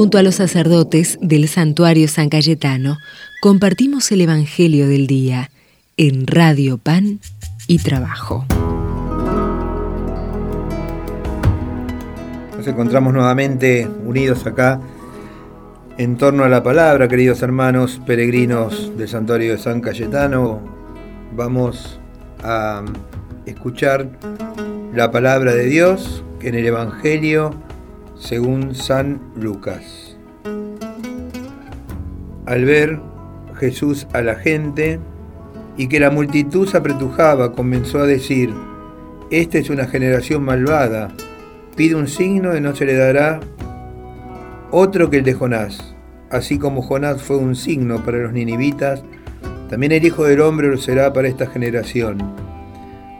Junto a los sacerdotes del santuario San Cayetano, compartimos el Evangelio del Día en Radio Pan y Trabajo. Nos encontramos nuevamente unidos acá en torno a la palabra, queridos hermanos peregrinos del santuario de San Cayetano. Vamos a escuchar la palabra de Dios en el Evangelio según San Lucas. Al ver Jesús a la gente y que la multitud se apretujaba, comenzó a decir, esta es una generación malvada, pide un signo y no se le dará otro que el de Jonás. Así como Jonás fue un signo para los ninivitas, también el Hijo del Hombre lo será para esta generación.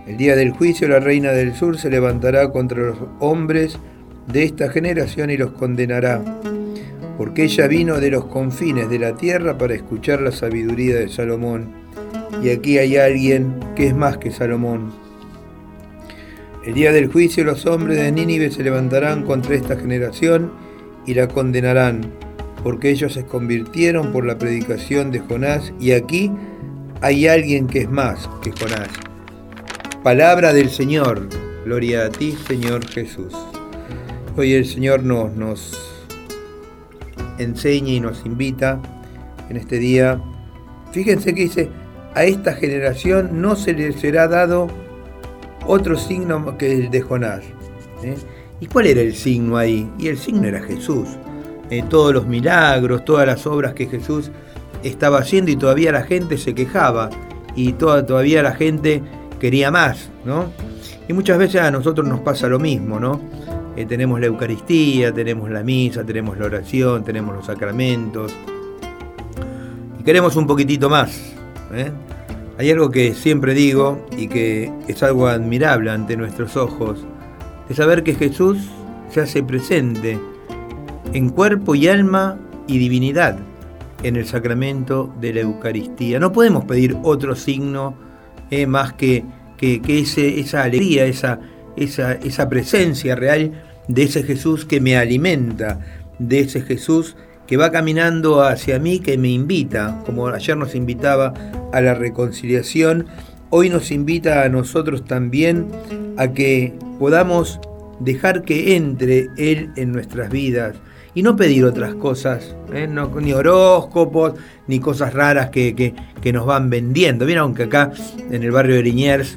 El día del juicio la reina del sur se levantará contra los hombres de esta generación y los condenará, porque ella vino de los confines de la tierra para escuchar la sabiduría de Salomón, y aquí hay alguien que es más que Salomón. El día del juicio los hombres de Nínive se levantarán contra esta generación y la condenarán, porque ellos se convirtieron por la predicación de Jonás, y aquí hay alguien que es más que Jonás. Palabra del Señor, gloria a ti Señor Jesús. Hoy el Señor nos, nos enseña y nos invita en este día. Fíjense que dice, a esta generación no se le será dado otro signo que el de Jonás. ¿eh? ¿Y cuál era el signo ahí? Y el signo era Jesús. Eh, todos los milagros, todas las obras que Jesús estaba haciendo y todavía la gente se quejaba y toda, todavía la gente quería más, ¿no? Y muchas veces a nosotros nos pasa lo mismo, ¿no? Eh, tenemos la Eucaristía, tenemos la misa, tenemos la oración, tenemos los sacramentos. Y queremos un poquitito más. ¿eh? Hay algo que siempre digo y que es algo admirable ante nuestros ojos, es saber que Jesús se hace presente en cuerpo y alma y divinidad en el sacramento de la Eucaristía. No podemos pedir otro signo eh, más que, que, esa alegría, esa, esa, presencia real de ese Jesús que me alimenta, de ese Jesús que va caminando hacia mí, que me invita, como ayer nos invitaba a la reconciliación, hoy nos invita a nosotros también a que podamos dejar que entre Él en nuestras vidas y no pedir otras cosas, ¿eh? ni horóscopos, ni cosas raras que, nos van vendiendo. Vieron aunque acá en el barrio de Liniers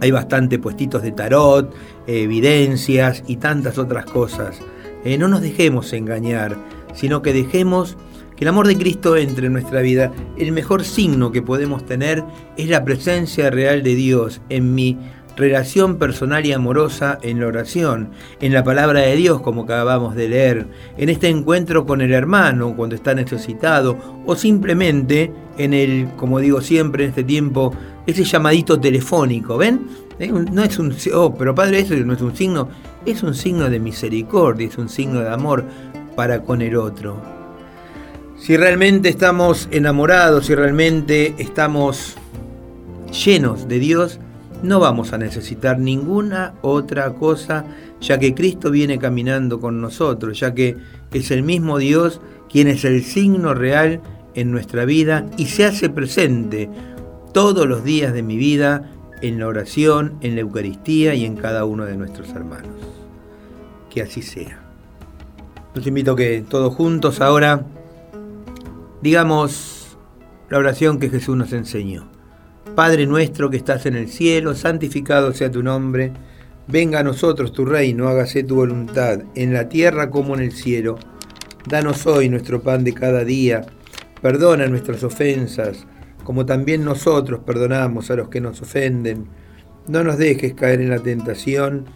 hay bastante puestitos de tarot, evidencias y tantas otras cosas. Eh, no nos dejemos engañar, sino que dejemos que el amor de Cristo entre en nuestra vida. El mejor signo que podemos tener es la presencia real de Dios en mi relación personal y amorosa en la oración, en la palabra de Dios como acabamos de leer, en este encuentro con el hermano cuando está necesitado o simplemente en el, como digo siempre en este tiempo, ese llamadito telefónico, ¿ven? No es un, oh, pero padre, eso no es un signo, es un signo de misericordia, es un signo de amor para con el otro. Si realmente estamos enamorados, si realmente estamos llenos de Dios, no vamos a necesitar ninguna otra cosa, ya que Cristo viene caminando con nosotros, ya que es el mismo Dios quien es el signo real en nuestra vida y se hace presente todos los días de mi vida en la oración, en la Eucaristía y en cada uno de nuestros hermanos. Que así sea. Los invito a que todos juntos ahora digamos la oración que Jesús nos enseñó. Padre nuestro que estás en el cielo, santificado sea tu nombre. Venga a nosotros tu reino, hágase tu voluntad, en la tierra como en el cielo. Danos hoy nuestro pan de cada día. Perdona nuestras ofensas, como también nosotros perdonamos a los que nos ofenden. No nos dejes caer en la tentación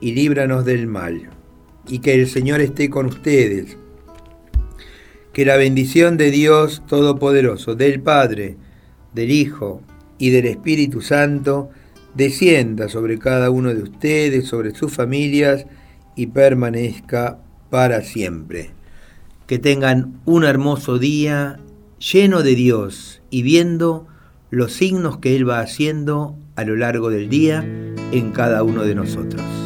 y líbranos del mal. Y que el Señor esté con ustedes. Que la bendición de Dios Todopoderoso, del Padre, del Hijo y del Espíritu Santo descienda sobre cada uno de ustedes, sobre sus familias y permanezca para siempre. Que tengan un hermoso día lleno de Dios y viendo los signos que Él va haciendo a lo largo del día en cada uno de nosotros.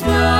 smile.